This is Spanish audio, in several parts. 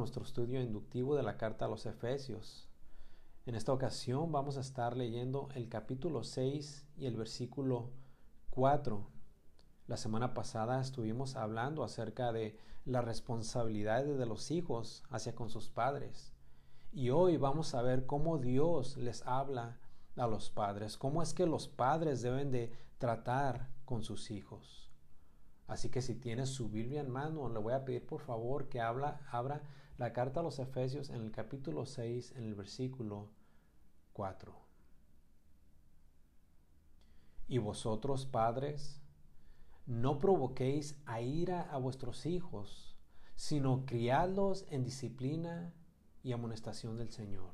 Nuestro estudio inductivo de la carta a los Efesios. En esta ocasión vamos a estar leyendo el capítulo 6 y el versículo 4. La semana pasada estuvimos hablando acerca de las responsabilidades de los hijos hacia con sus padres. Y hoy vamos a ver cómo Dios les habla a los padres, cómo es que los padres deben de tratar con sus hijos. Así que si tienes su Biblia en mano, le voy a pedir por favor que habla, abra la carta a los Efesios en el capítulo 6, en el versículo 4. Y vosotros, padres, no provoquéis a ira a vuestros hijos, sino criadlos en disciplina y amonestación del Señor.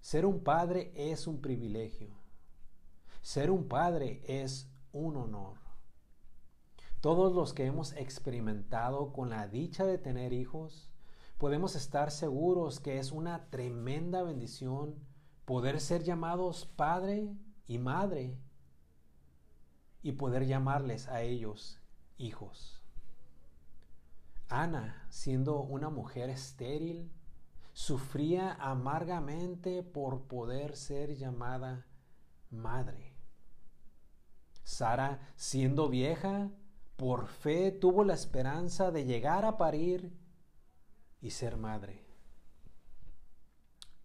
Ser un padre es un privilegio. Ser un padre es un honor. Todos los que hemos experimentado con la dicha de tener hijos, podemos estar seguros que es una tremenda bendición poder ser llamados padre y madre y poder llamarles a ellos hijos. Ana, siendo una mujer estéril, sufría amargamente por poder ser llamada madre. Sara, siendo vieja, por fe tuvo la esperanza de llegar a parir y ser madre.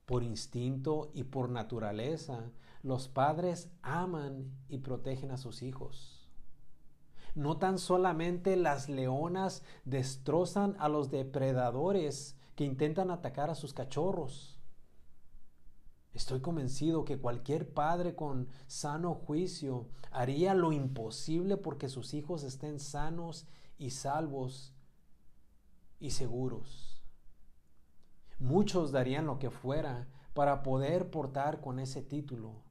Por instinto y por naturaleza, los padres aman y protegen a sus hijos. No tan solamente las leonas destrozan a los depredadores que intentan atacar a sus cachorros. Estoy convencido que cualquier padre con sano juicio haría lo imposible porque sus hijos estén sanos y salvos y seguros. Muchos darían lo que fuera para poder portar con ese título,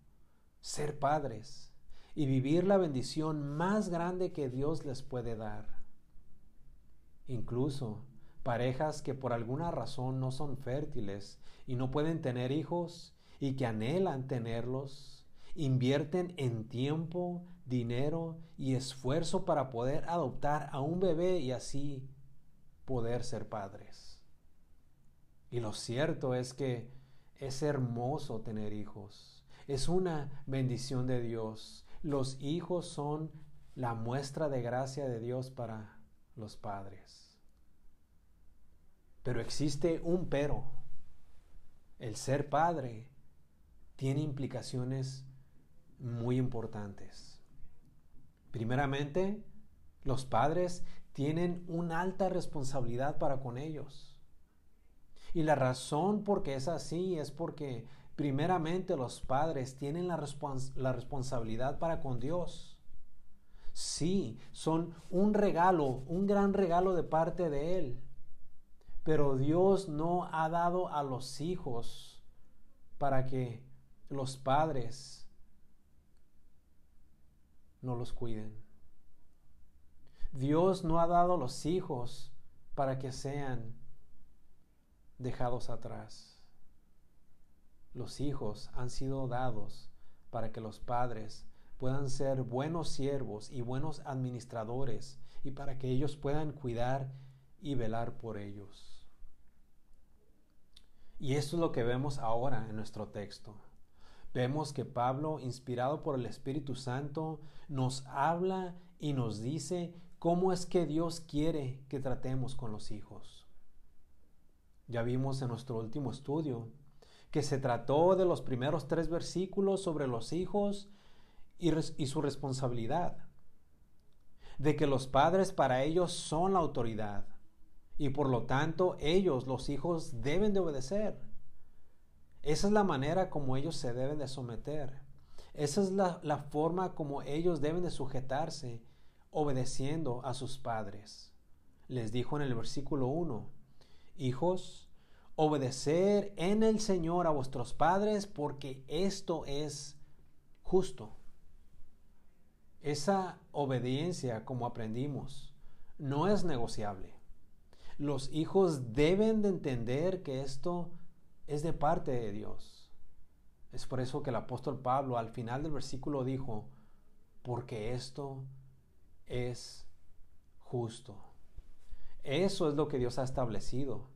ser padres y vivir la bendición más grande que Dios les puede dar. Incluso parejas que por alguna razón no son fértiles y no pueden tener hijos, y que anhelan tenerlos, invierten en tiempo, dinero y esfuerzo para poder adoptar a un bebé y así poder ser padres. Y lo cierto es que es hermoso tener hijos. Es una bendición de Dios. Los hijos son la muestra de gracia de Dios para los padres. Pero existe un pero. El ser padre tiene implicaciones muy importantes. Primeramente, los padres tienen una alta responsabilidad para con ellos. Y la razón por qué es así es porque primeramente los padres tienen la, la, responsabilidad para con Dios. Sí, son un regalo, un gran regalo de parte de Él. Pero Dios no ha dado a los hijos para que los padres no los cuiden. Dios no ha dado los hijos para que sean dejados atrás. Los hijos han sido dados para que los padres puedan ser buenos siervos y buenos administradores y para que ellos puedan cuidar y velar por ellos. Y esto es lo que vemos ahora en nuestro texto. Vemos que Pablo, inspirado por el Espíritu Santo, nos habla y nos dice cómo es que Dios quiere que tratemos con los hijos. Ya vimos en nuestro último estudio que se trató de los primeros tres versículos sobre los hijos y, y su responsabilidad, de que los padres para ellos son la autoridad y por lo tanto ellos, los hijos, deben de obedecer. Esa es la manera como ellos se deben de someter. Esa es la, la, forma como ellos deben de sujetarse, obedeciendo a sus padres. Les dijo en el versículo 1, Hijos, obedecer en el Señor a vuestros padres porque esto es justo. Esa obediencia, como aprendimos, no es negociable. Los hijos deben de entender que esto es de parte de Dios. Es por eso que el apóstol Pablo al final del versículo dijo, porque esto es justo. Eso es lo que Dios ha establecido.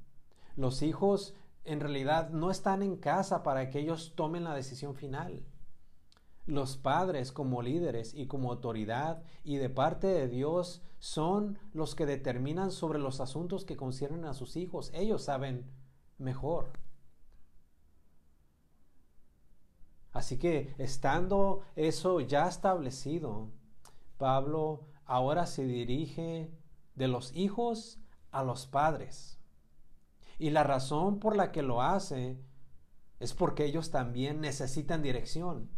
Los hijos en realidad no están en casa para que ellos tomen la decisión final. Los padres como líderes y como autoridad y de parte de Dios son los que determinan sobre los asuntos que conciernen a sus hijos. Ellos saben mejor. Así que estando eso ya establecido, Pablo ahora se dirige de los hijos a los padres. Y la razón por la que lo hace es porque ellos también necesitan dirección.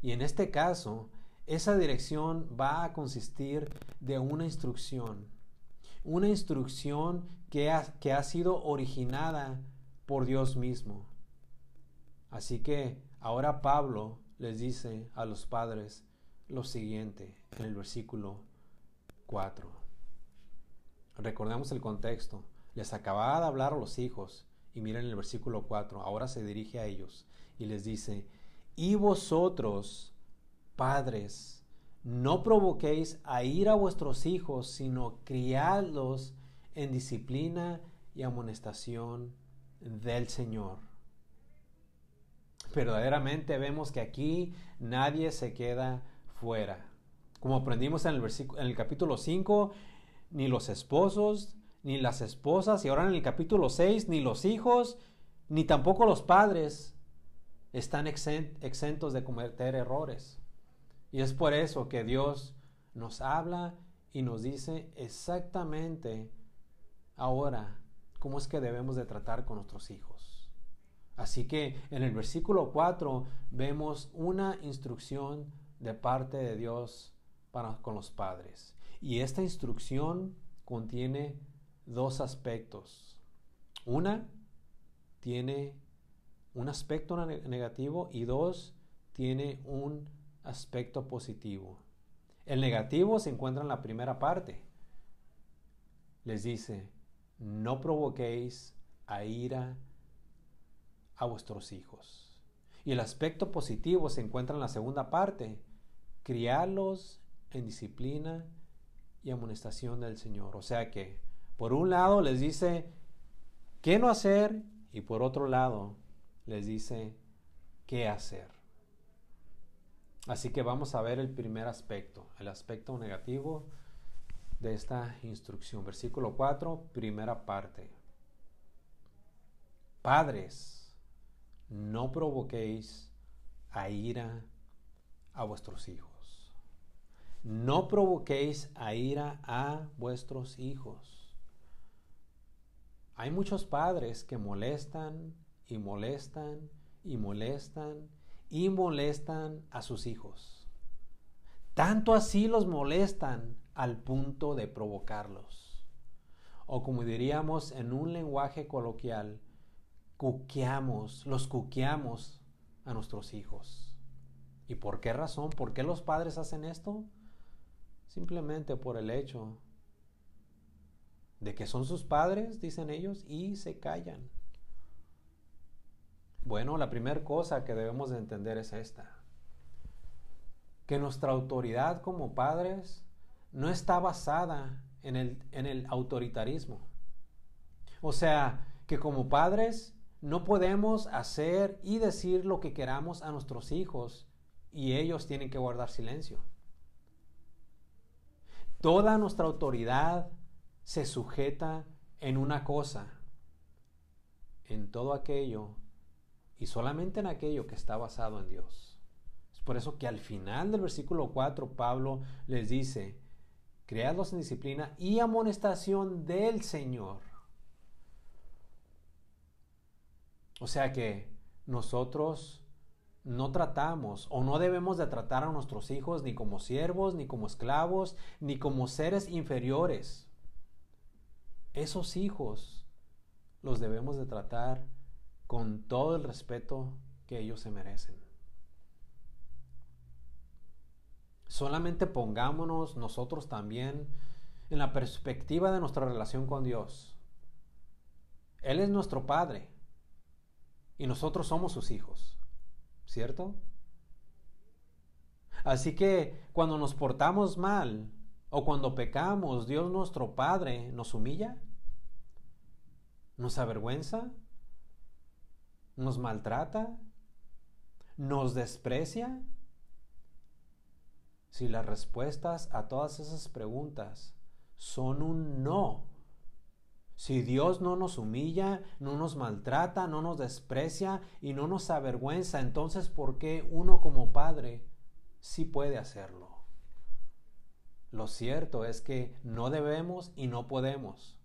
Y en este caso, esa dirección va a consistir de una instrucción. Una instrucción que ha, que ha sido originada por Dios mismo. Así que ahora Pablo les dice a los padres lo siguiente en el versículo 4. Recordemos el contexto. Les acababa de hablar a los hijos y miren el versículo 4. Ahora se dirige a ellos y les dice, y vosotros, padres, no provoquéis a ir a vuestros hijos, sino criadlos en disciplina y amonestación del Señor. Verdaderamente vemos que aquí nadie se queda fuera. Como aprendimos en el, en el capítulo 5, ni los esposos, ni las esposas, y ahora en el capítulo 6, ni los hijos, ni tampoco los padres están exentos de cometer errores. Y es por eso que Dios nos habla y nos dice exactamente ahora cómo es que debemos de tratar con nuestros hijos. Así que en el versículo 4 vemos una instrucción de parte de Dios para con los padres. Y esta instrucción contiene dos aspectos. Una tiene un aspecto negativo y dos, tiene un aspecto positivo. El negativo se encuentra en la primera parte. Les dice, no provoquéis a ira a vuestros hijos. Y el aspecto positivo se encuentra en la segunda parte, criarlos en disciplina y amonestación del Señor. O sea que, por un lado les dice qué no hacer y por otro lado les dice qué hacer. Así que vamos a ver el primer aspecto, el aspecto negativo de esta instrucción. Versículo 4, primera parte. Padres, no provoquéis a ira a vuestros hijos. No provoquéis a ira a vuestros hijos. Hay muchos padres que molestan y molestan y molestan y molestan a sus hijos. Tanto así los molestan al punto de provocarlos. O como diríamos en un lenguaje coloquial, cuqueamos, los cuqueamos a nuestros hijos. ¿Y por qué razón? ¿Por qué los padres hacen esto? Simplemente por el hecho de que son sus padres, dicen ellos, y se callan. Bueno, la primera cosa que debemos de entender es esta. Que nuestra autoridad como padres no está basada en el, en el autoritarismo. O sea, que como padres no podemos hacer y decir lo que queramos a nuestros hijos y ellos tienen que guardar silencio. Toda nuestra autoridad se sujeta en una cosa, en todo aquello y solamente en aquello que está basado en Dios. Es por eso que al final del versículo 4 Pablo les dice, creadlos en disciplina y amonestación del Señor. O sea que nosotros no tratamos o no debemos de tratar a nuestros hijos ni como siervos, ni como esclavos, ni como seres inferiores. Esos hijos los debemos de tratar con todo el respeto que ellos se merecen. Solamente pongámonos nosotros también en la perspectiva de nuestra relación con Dios. Él es nuestro Padre y nosotros somos sus hijos, ¿cierto? Así que cuando nos portamos mal o cuando pecamos, Dios nuestro Padre nos humilla, nos avergüenza, nos maltrata, nos desprecia. Si las respuestas a todas esas preguntas son un no, si Dios no nos humilla, no nos maltrata, no nos desprecia y no nos avergüenza, entonces ¿por qué uno como padre sí puede hacerlo? Lo cierto es que no debemos y no podemos.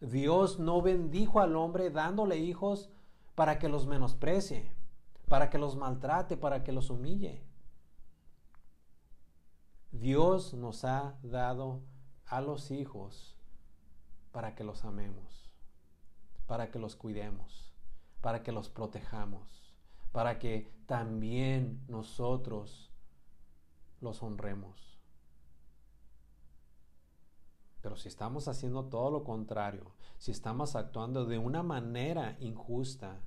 Dios no bendijo al hombre dándole hijos para que los menosprecie, para que los maltrate, para que los humille. Dios nos ha dado a los hijos para que los amemos, para que los cuidemos, para que los protejamos, para que también nosotros los honremos. Pero si estamos haciendo todo lo contrario, si estamos actuando de una manera injusta,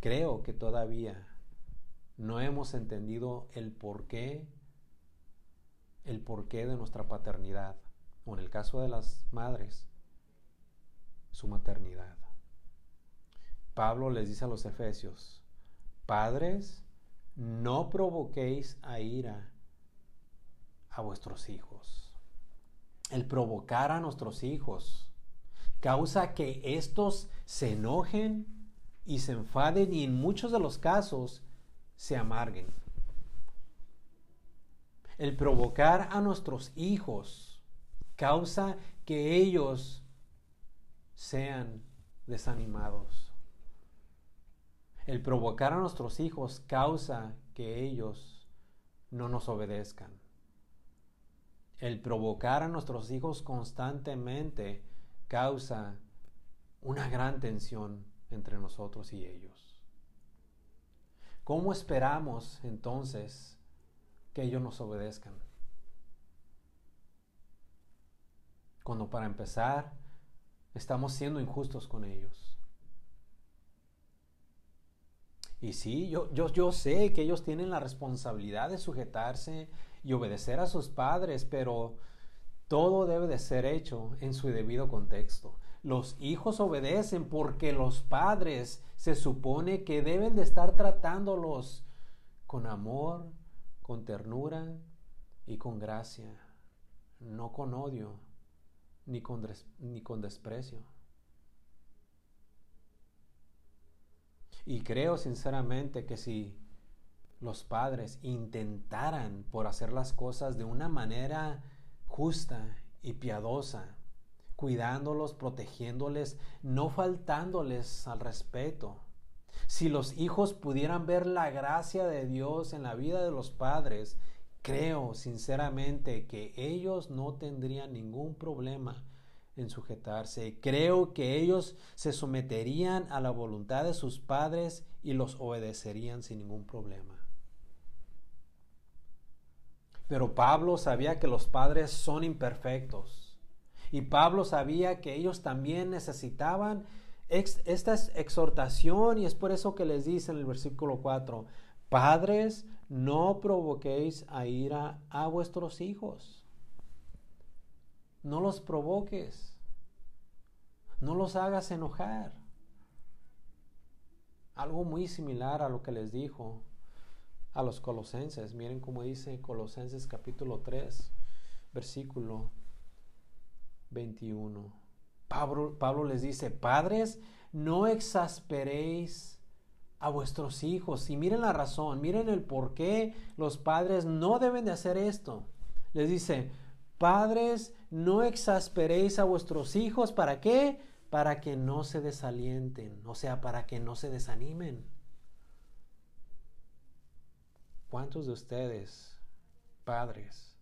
creo que todavía no hemos entendido el porqué, el porqué de nuestra paternidad, o en el caso de las madres, su maternidad. Pablo les dice a los efesios, padres, no provoquéis a ira a vuestros hijos. El provocar a nuestros hijos causa que estos se enojen y se enfaden y en muchos de los casos se amarguen. El provocar a nuestros hijos causa que ellos sean desanimados. El provocar a nuestros hijos causa que ellos no nos obedezcan. El provocar a nuestros hijos constantemente causa una gran tensión entre nosotros y ellos. ¿Cómo esperamos entonces que ellos nos obedezcan? Cuando para empezar estamos siendo injustos con ellos. Y sí, yo, yo, yo sé que ellos tienen la responsabilidad de sujetarse y obedecer a sus padres, pero todo debe de ser hecho en su debido contexto. Los hijos obedecen porque los padres se supone que deben de estar tratándolos con amor, con ternura y con gracia, no con odio ni con, ni con desprecio. Y creo sinceramente que si los padres intentaran por hacer las cosas de una manera justa y piadosa, cuidándolos, protegiéndoles, no faltándoles al respeto, si los hijos pudieran ver la gracia de Dios en la vida de los padres Creo sinceramente que ellos no tendrían ningún problema en sujetarse. Creo que ellos se someterían a la voluntad de sus padres y los obedecerían sin ningún problema. Pero Pablo sabía que los padres son imperfectos. Y Pablo sabía que ellos también necesitaban esta exhortación y es por eso que les dice en el versículo 4, Padres, no provoquéis a ira a vuestros hijos. No los provoques. No los hagas enojar. Algo muy similar a lo que les dijo a los colosenses. Miren cómo dice Colosenses capítulo 3, versículo 21. Pablo, Pablo les dice, padres, no exasperéis a vuestros hijos. Y miren la razón, miren el por qué los padres no deben de hacer esto. Les dice, padres, no exasperéis a vuestros hijos. ¿Para qué? Para que no se desalienten, o sea, para que no se desanimen. ¿Cuántos de ustedes, padres,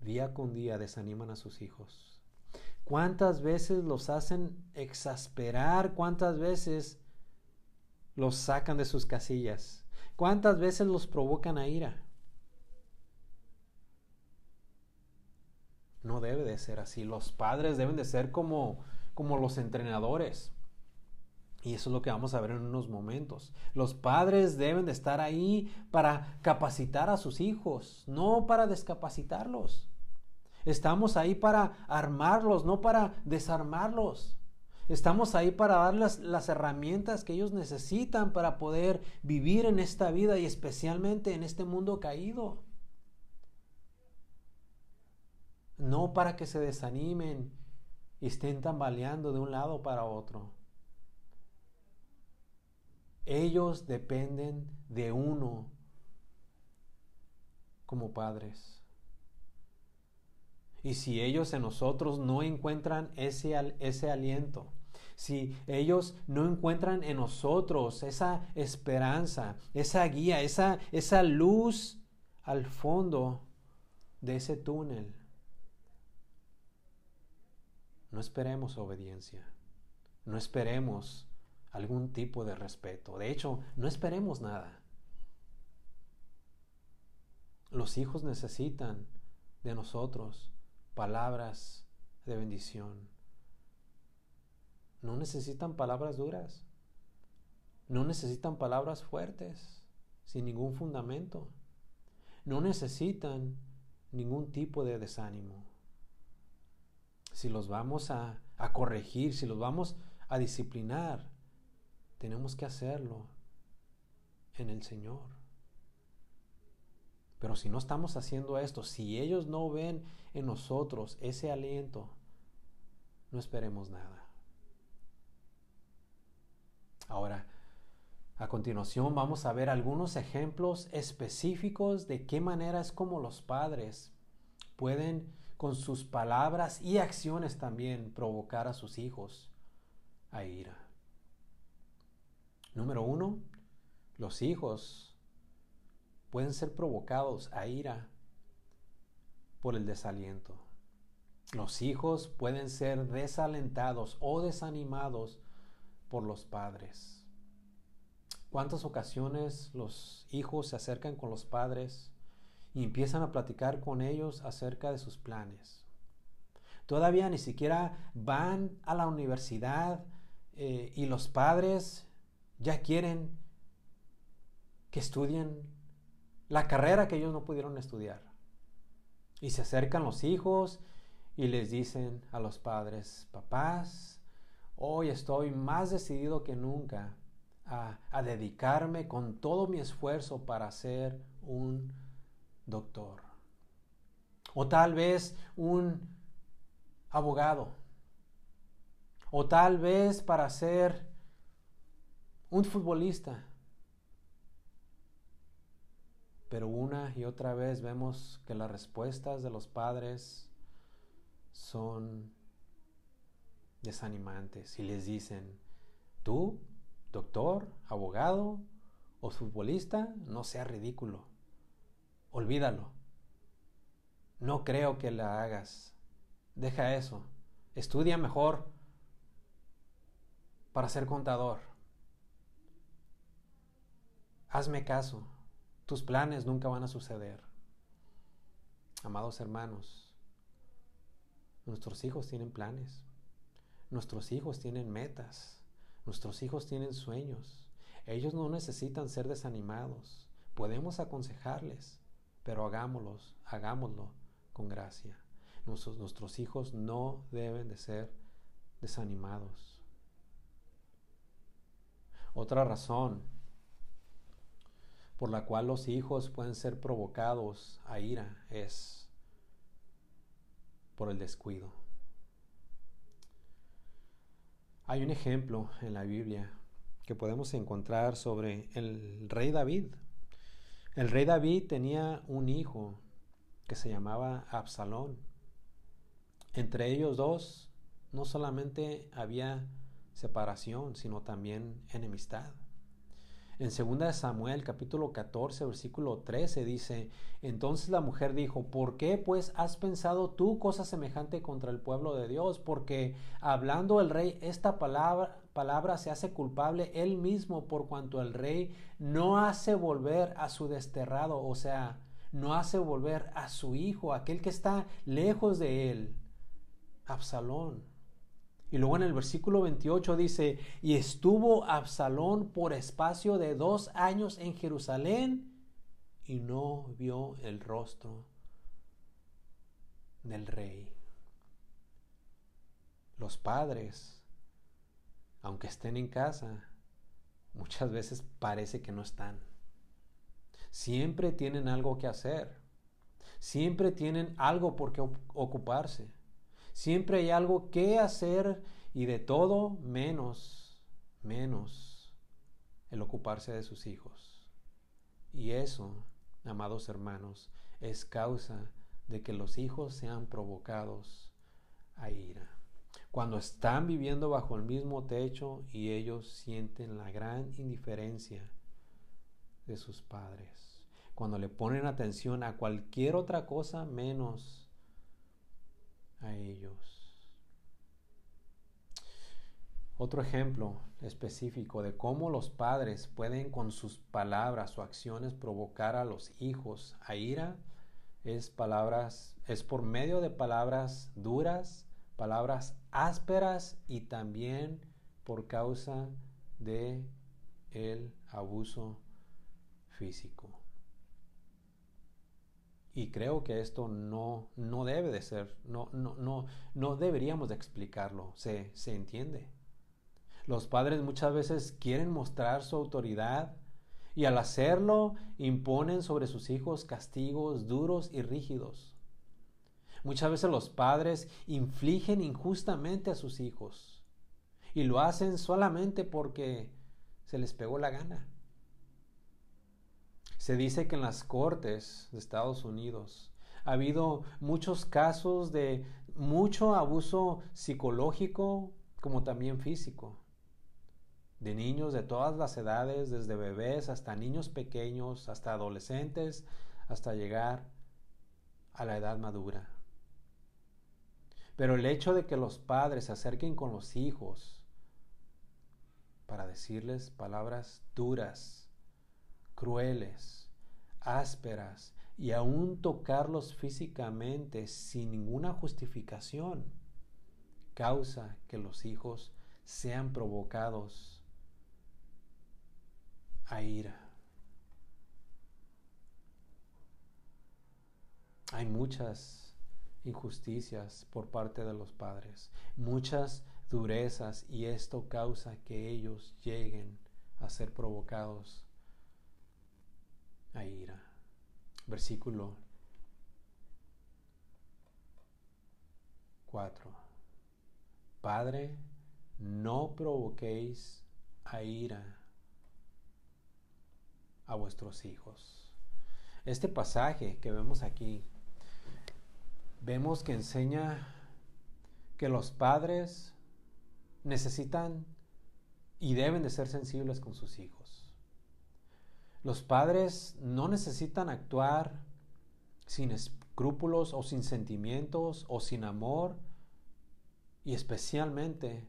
día con día desaniman a sus hijos? ¿Cuántas veces los hacen exasperar? ¿Cuántas veces los sacan de sus casillas? ¿Cuántas veces los provocan a ira? No debe de ser así. Los padres deben de ser como, como los entrenadores. Y eso es lo que vamos a ver en unos momentos. Los padres deben de estar ahí para capacitar a sus hijos, no para descapacitarlos. Estamos ahí para armarlos, no para desarmarlos. Estamos ahí para darles las herramientas que ellos necesitan para poder vivir en esta vida y especialmente en este mundo caído. No para que se desanimen y estén tambaleando de un lado para otro. Ellos dependen de uno como padres. Y si ellos en nosotros no encuentran ese, ese aliento, si ellos no encuentran en nosotros esa esperanza, esa guía, esa, esa luz al fondo de ese túnel, no esperemos obediencia, no esperemos algún tipo de respeto. De hecho, no esperemos nada. Los hijos necesitan de nosotros palabras de bendición. No necesitan palabras duras. No necesitan palabras fuertes, sin ningún fundamento. No necesitan ningún tipo de desánimo. Si los vamos a, a corregir, si los vamos a disciplinar, tenemos que hacerlo en el Señor. Pero si no estamos haciendo esto, si ellos no ven en nosotros ese aliento, no esperemos nada. Ahora, a continuación vamos a ver algunos ejemplos específicos de qué manera es como los padres pueden con sus palabras y acciones también provocar a sus hijos a ira. Número uno, los hijos pueden ser provocados a ira por el desaliento. Los hijos pueden ser desalentados o desanimados por los padres. ¿Cuántas ocasiones los hijos se acercan con los padres y empiezan a platicar con ellos acerca de sus planes? Todavía ni siquiera van a la universidad eh, y los padres ya quieren que estudien la carrera que ellos no pudieron estudiar. Y se acercan los hijos y les dicen a los padres, papás, hoy estoy más decidido que nunca a, a dedicarme con todo mi esfuerzo para ser un doctor. O tal vez un abogado. O tal vez para ser un futbolista. Pero una y otra vez vemos que las respuestas de los padres son desanimantes y les dicen, tú, doctor, abogado o futbolista, no sea ridículo. Olvídalo. No creo que la hagas. Deja eso. Estudia mejor para ser contador. Hazme caso, tus planes nunca van a suceder. Amados hermanos, nuestros hijos tienen planes, nuestros hijos tienen metas, nuestros hijos tienen sueños. Ellos no necesitan ser desanimados. Podemos aconsejarles, pero hagámoslos, hagámoslo con gracia. Nuestros, nuestros hijos no deben de ser desanimados. Otra razón por la cual los hijos pueden ser provocados a ira es por el descuido. Hay un ejemplo en la Biblia que podemos encontrar sobre el rey David. El rey David tenía un hijo que se llamaba Absalón. Entre ellos dos no solamente había separación, sino también enemistad. En 2 Samuel capítulo 14 versículo 13 dice, entonces la mujer dijo, ¿por qué pues has pensado tú cosa semejante contra el pueblo de Dios? Porque hablando el rey esta palabra, palabra se hace culpable él mismo por cuanto el rey no hace volver a su desterrado, o sea, no hace volver a su hijo, aquel que está lejos de él, Absalón. Y luego en el versículo 28 dice, y estuvo Absalón por espacio de dos años en Jerusalén y no vio el rostro del rey. Los padres, aunque estén en casa, muchas veces parece que no están. Siempre tienen algo que hacer. Siempre tienen algo por qué ocuparse. Siempre hay algo que hacer y de todo menos, menos el ocuparse de sus hijos. Y eso, amados hermanos, es causa de que los hijos sean provocados a ira. Cuando están viviendo bajo el mismo techo y ellos sienten la gran indiferencia de sus padres. Cuando le ponen atención a cualquier otra cosa menos a ellos. Otro ejemplo específico de cómo los padres pueden con sus palabras o acciones provocar a los hijos a ira es palabras es por medio de palabras duras, palabras ásperas y también por causa de el abuso físico. Y creo que esto no, no debe de ser, no, no, no, no deberíamos de explicarlo, se, se entiende. Los padres muchas veces quieren mostrar su autoridad y al hacerlo imponen sobre sus hijos castigos duros y rígidos. Muchas veces los padres infligen injustamente a sus hijos y lo hacen solamente porque se les pegó la gana. Se dice que en las cortes de Estados Unidos ha habido muchos casos de mucho abuso psicológico como también físico. De niños de todas las edades, desde bebés hasta niños pequeños, hasta adolescentes, hasta llegar a la edad madura. Pero el hecho de que los padres se acerquen con los hijos para decirles palabras duras, crueles, ásperas y aún tocarlos físicamente sin ninguna justificación causa que los hijos sean provocados a ira. Hay muchas injusticias por parte de los padres, muchas durezas y esto causa que ellos lleguen a ser provocados a ira. Versículo 4. Padre, no provoquéis a ira a vuestros hijos. Este pasaje que vemos aquí, vemos que enseña que los padres necesitan y deben de ser sensibles con sus hijos. Los padres no necesitan actuar sin escrúpulos o sin sentimientos o sin amor y especialmente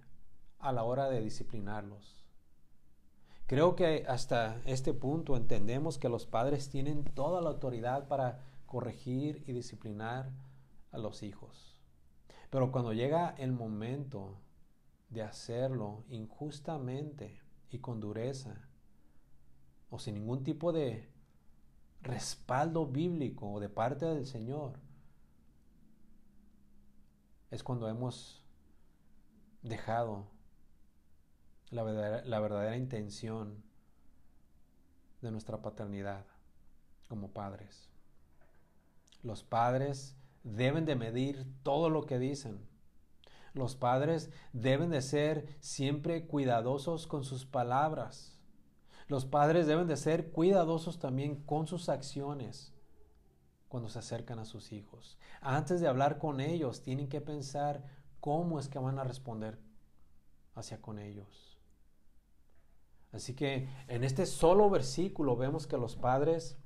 a la hora de disciplinarlos. Creo que hasta este punto entendemos que los padres tienen toda la autoridad para corregir y disciplinar a los hijos. Pero cuando llega el momento de hacerlo injustamente y con dureza, o sin ningún tipo de respaldo bíblico o de parte del Señor, es cuando hemos dejado la verdadera, la verdadera intención de nuestra paternidad como padres. Los padres deben de medir todo lo que dicen. Los padres deben de ser siempre cuidadosos con sus palabras. Los padres deben de ser cuidadosos también con sus acciones cuando se acercan a sus hijos. Antes de hablar con ellos, tienen que pensar cómo es que van a responder hacia con ellos. Así que en este solo versículo vemos que los padres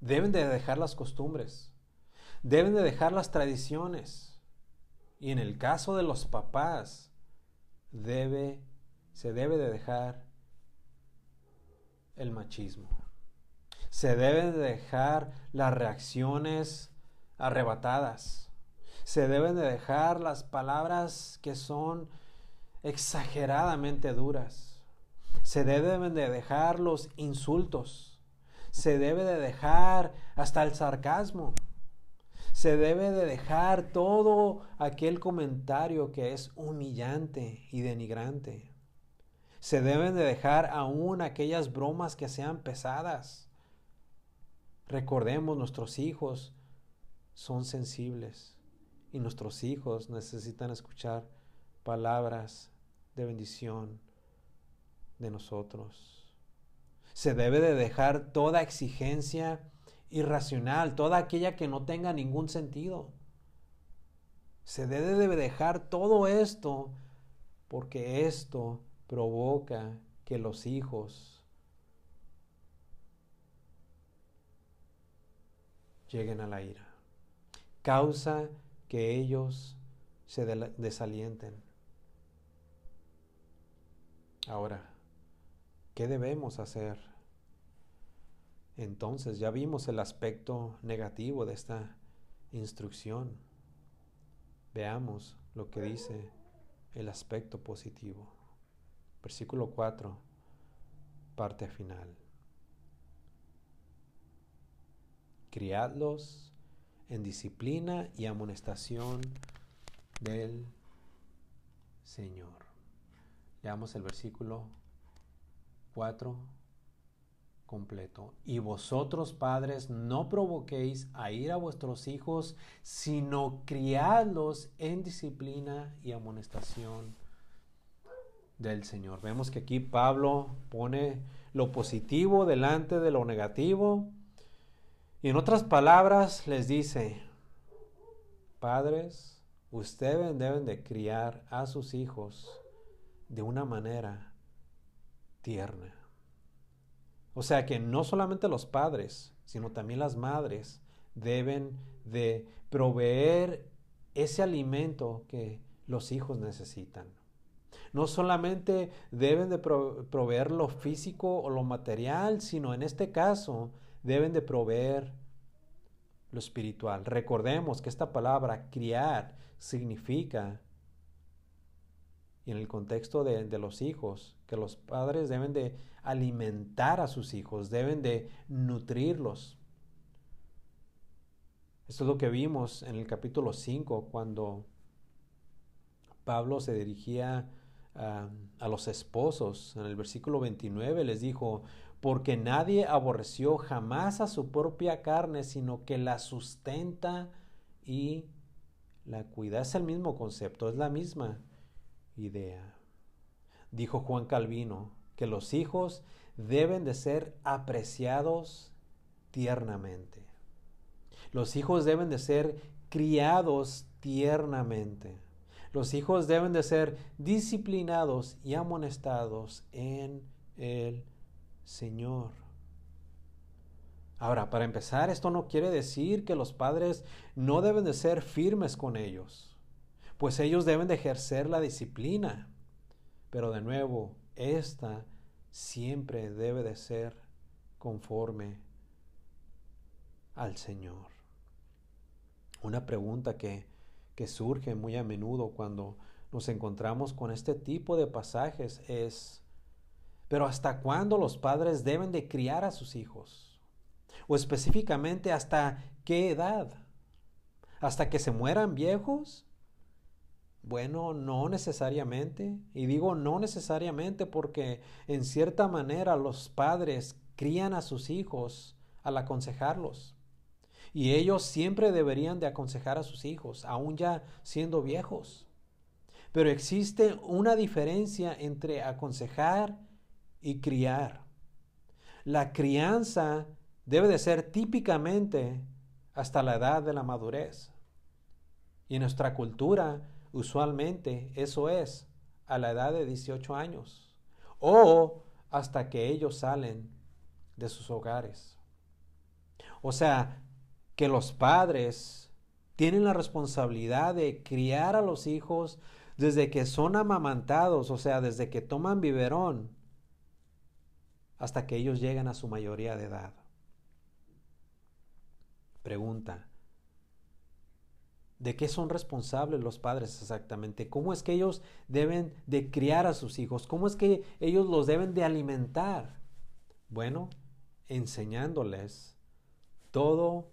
deben de dejar las costumbres, deben de dejar las tradiciones. Y en el caso de los papás, debe, se debe de dejar el machismo. Se deben dejar las reacciones arrebatadas. Se deben de dejar las palabras que son exageradamente duras. Se deben de dejar los insultos. Se debe de dejar hasta el sarcasmo. Se debe de dejar todo aquel comentario que es humillante y denigrante. Se deben de dejar aún aquellas bromas que sean pesadas. Recordemos, nuestros hijos son sensibles y nuestros hijos necesitan escuchar palabras de bendición de nosotros. Se debe de dejar toda exigencia irracional, toda aquella que no tenga ningún sentido. Se debe de dejar todo esto porque esto provoca que los hijos lleguen a la ira. Causa que ellos se desalienten. Ahora, ¿qué debemos hacer? Entonces ya vimos el aspecto negativo de esta instrucción. Veamos lo que dice el aspecto positivo. Versículo 4, parte final. Criadlos en disciplina y amonestación del Señor. Leamos el versículo 4 completo. Y vosotros, padres, no provoquéis a ir a vuestros hijos, sino criadlos en disciplina y amonestación del Señor. Vemos que aquí Pablo pone lo positivo delante de lo negativo. Y en otras palabras les dice, padres, ustedes deben de criar a sus hijos de una manera tierna o sea que no solamente los padres, sino también las madres deben de proveer ese alimento que los hijos necesitan. No solamente deben de proveer lo físico o lo material, sino en este caso deben de proveer lo espiritual. Recordemos que esta palabra criar significa, en el contexto de, de los hijos, que los padres deben de alimentar a sus hijos, deben de nutrirlos. Esto es lo que vimos en el capítulo 5 cuando Pablo se dirigía a, los esposos. En el versículo 29 les dijo, porque nadie aborreció jamás a su propia carne, sino que la sustenta y la cuida. Es el mismo concepto, es la misma idea. Dijo Juan Calvino, que los hijos deben de ser apreciados tiernamente. Los hijos deben de ser criados tiernamente. Los hijos deben de ser disciplinados y amonestados en el Señor. Ahora, para empezar, esto no quiere decir que los padres no deben de ser firmes con ellos, pues ellos deben de ejercer la disciplina. Pero de nuevo, esta siempre debe de ser conforme al Señor. Una pregunta que, que surge muy a menudo cuando nos encontramos con este tipo de pasajes es, pero ¿hasta cuándo los padres deben de criar a sus hijos? O específicamente, ¿hasta qué edad? ¿Hasta que se mueran viejos? Bueno, no necesariamente. Y digo no necesariamente porque en cierta manera los padres crían a sus hijos al aconsejarlos. Y ellos siempre deberían de aconsejar a sus hijos, aun ya siendo viejos. Pero existe una diferencia entre aconsejar y criar. La crianza debe de ser típicamente hasta la edad de la madurez. Y en nuestra cultura Usualmente eso es a la edad de 18 años o hasta que ellos salen de sus hogares. O sea, que los padres tienen la responsabilidad de criar a los hijos desde que son amamantados, o sea, desde que toman biberón, hasta que ellos llegan a su mayoría de edad. Pregunta, ¿De qué son responsables los padres exactamente? ¿Cómo es que ellos deben de criar a sus hijos? ¿Cómo es que ellos los deben de alimentar? Bueno, enseñándoles todo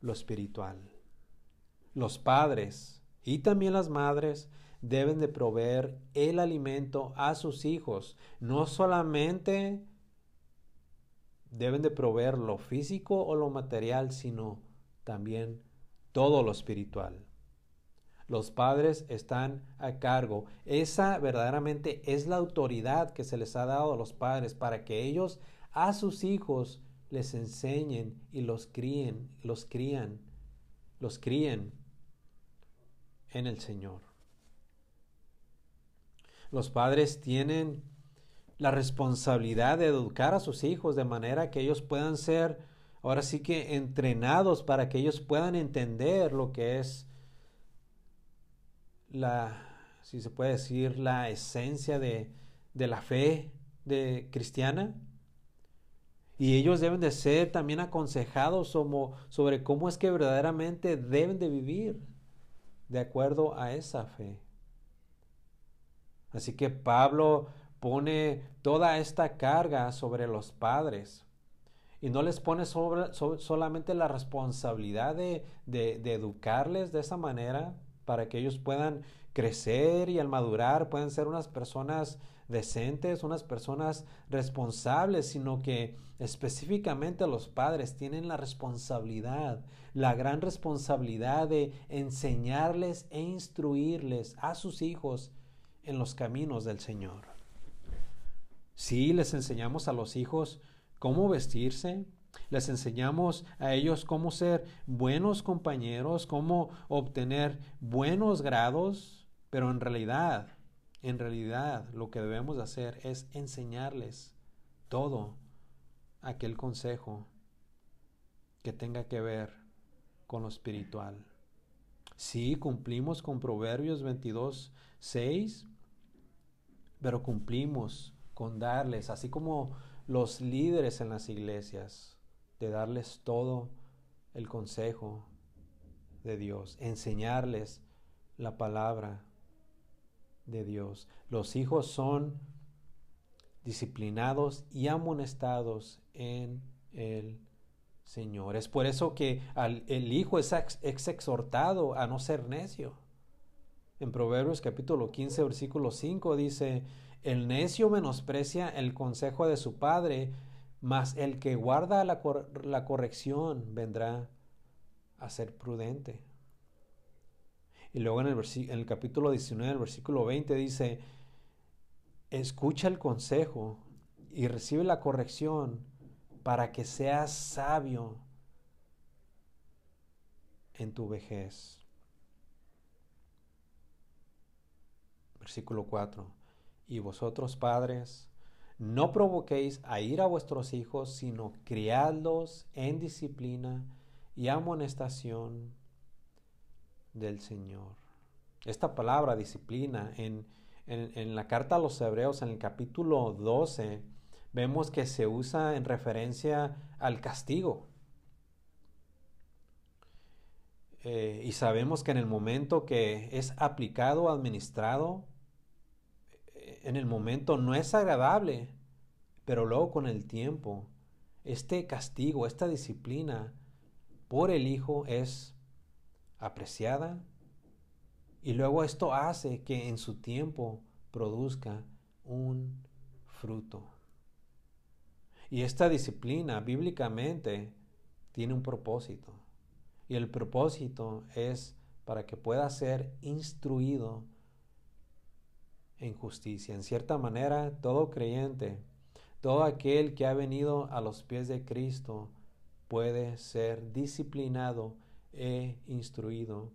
lo espiritual. Los padres y también las madres deben de proveer el alimento a sus hijos. No solamente deben de proveer lo físico o lo material, sino también todo lo espiritual. Los padres están a cargo. Esa verdaderamente es la autoridad que se les ha dado a los padres para que ellos a sus hijos les enseñen y los críen, los crían, los críen en el Señor. Los padres tienen la responsabilidad de educar a sus hijos de manera que ellos puedan ser ahora sí que entrenados para que ellos puedan entender lo que es la, si se puede decir, la esencia de, de la fe de cristiana. Y ellos deben de ser también aconsejados sobre cómo es que verdaderamente deben de vivir de acuerdo a esa fe. Así que Pablo pone toda esta carga sobre los padres y no les pone solamente la responsabilidad de, de, educarles de esa manera para que ellos puedan crecer y al madurar puedan ser unas personas decentes, unas personas responsables, sino que específicamente los padres tienen la responsabilidad, la gran responsabilidad de enseñarles e instruirles a sus hijos en los caminos del Señor. Sí, les enseñamos a los hijos cómo vestirse, les enseñamos a ellos cómo ser buenos compañeros, cómo obtener buenos grados, pero en realidad en realidad lo que debemos hacer es enseñarles todo aquel consejo que tenga que ver con lo espiritual. Sí, cumplimos con Proverbios 22, 6, pero cumplimos con darles, así como los líderes en las iglesias, de darles todo el consejo de Dios, enseñarles la palabra de Dios. Los hijos son disciplinados y amonestados en el Señor. Es por eso que el hijo es, exhortado a no ser necio. En Proverbios capítulo 15, versículo 5 dice, el necio menosprecia el consejo de su padre, mas el que guarda la, la corrección vendrá a ser prudente. Y luego en el, en el capítulo 19, el versículo 20 dice, escucha el consejo y recibe la corrección para que seas sabio en tu vejez. Versículo 4. Y vosotros padres, no provoquéis a ir a vuestros hijos, sino criadlos en disciplina y amonestación del Señor. Esta palabra disciplina en, en, la carta a los hebreos, en el capítulo 12, vemos que se usa en referencia al castigo. Eh, y sabemos que en el momento que es aplicado, administrado, en el momento no es agradable, pero luego con el tiempo, este castigo, esta disciplina por el Hijo es apreciada y luego esto hace que en su tiempo produzca un fruto. Y esta disciplina bíblicamente tiene un propósito. Y el propósito es para que pueda ser instruido en justicia. En cierta manera, todo creyente, todo aquel que ha venido a los pies de Cristo, puede ser disciplinado he instruido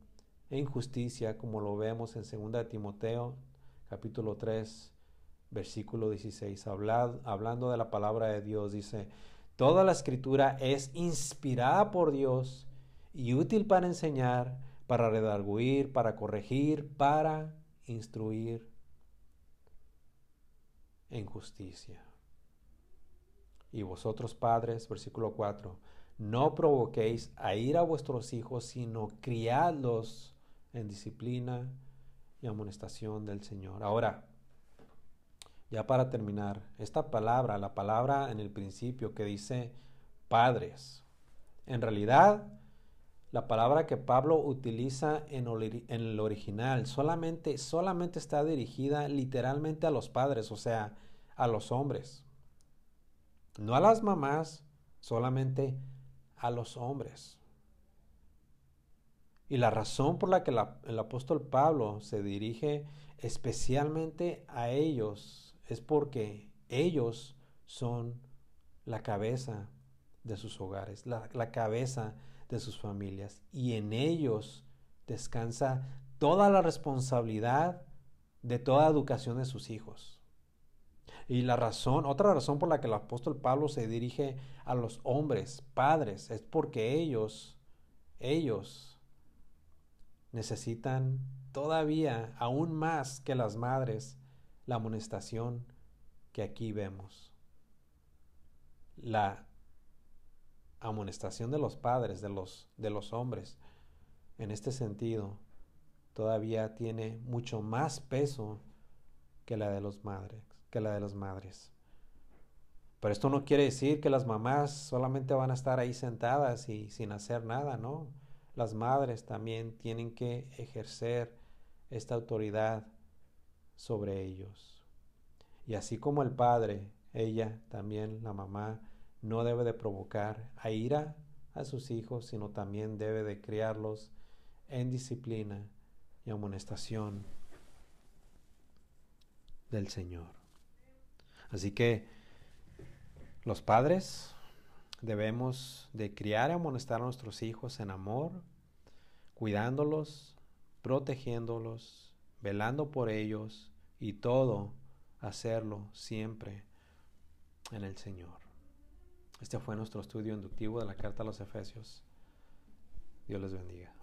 en justicia, como lo vemos en 2 Timoteo capítulo 3, versículo 16. hablando de la palabra de Dios, dice, toda la escritura es inspirada por Dios y útil para enseñar, para redarguir, para corregir, para instruir en justicia. Y vosotros padres, versículo 4, no provoquéis a ir a vuestros hijos, sino criadlos en disciplina y amonestación del Señor. Ahora, ya para terminar, esta palabra, la palabra en el principio que dice padres, en realidad la palabra que Pablo utiliza en, el original solamente, solamente está dirigida literalmente a los padres, o sea, a los hombres. No a las mamás, solamente a los hombres. Y la razón por la que el apóstol Pablo se dirige especialmente a ellos es porque ellos son la cabeza de sus hogares, la, la cabeza de sus familias y en ellos descansa toda la responsabilidad de toda educación de sus hijos. Y la razón, otra razón por la que el apóstol Pablo se dirige a los hombres, padres, es porque ellos, ellos necesitan todavía, aún más que las madres, la amonestación que aquí vemos. La amonestación de los padres, de los, de los hombres, en este sentido, todavía tiene mucho más peso que la de los madres, que la de las madres. Pero esto no quiere decir que las mamás solamente van a estar ahí sentadas y sin hacer nada, ¿no? Las madres también tienen que ejercer esta autoridad sobre ellos. Y así como el padre, ella también, la mamá, no debe de provocar a ira a sus hijos, sino también debe de criarlos en disciplina y amonestación del Señor. Así que los padres debemos de criar y amonestar a nuestros hijos en amor, cuidándolos, protegiéndolos, velando por ellos y todo hacerlo siempre en el Señor. Este fue nuestro estudio inductivo de la carta a los Efesios. Dios les bendiga.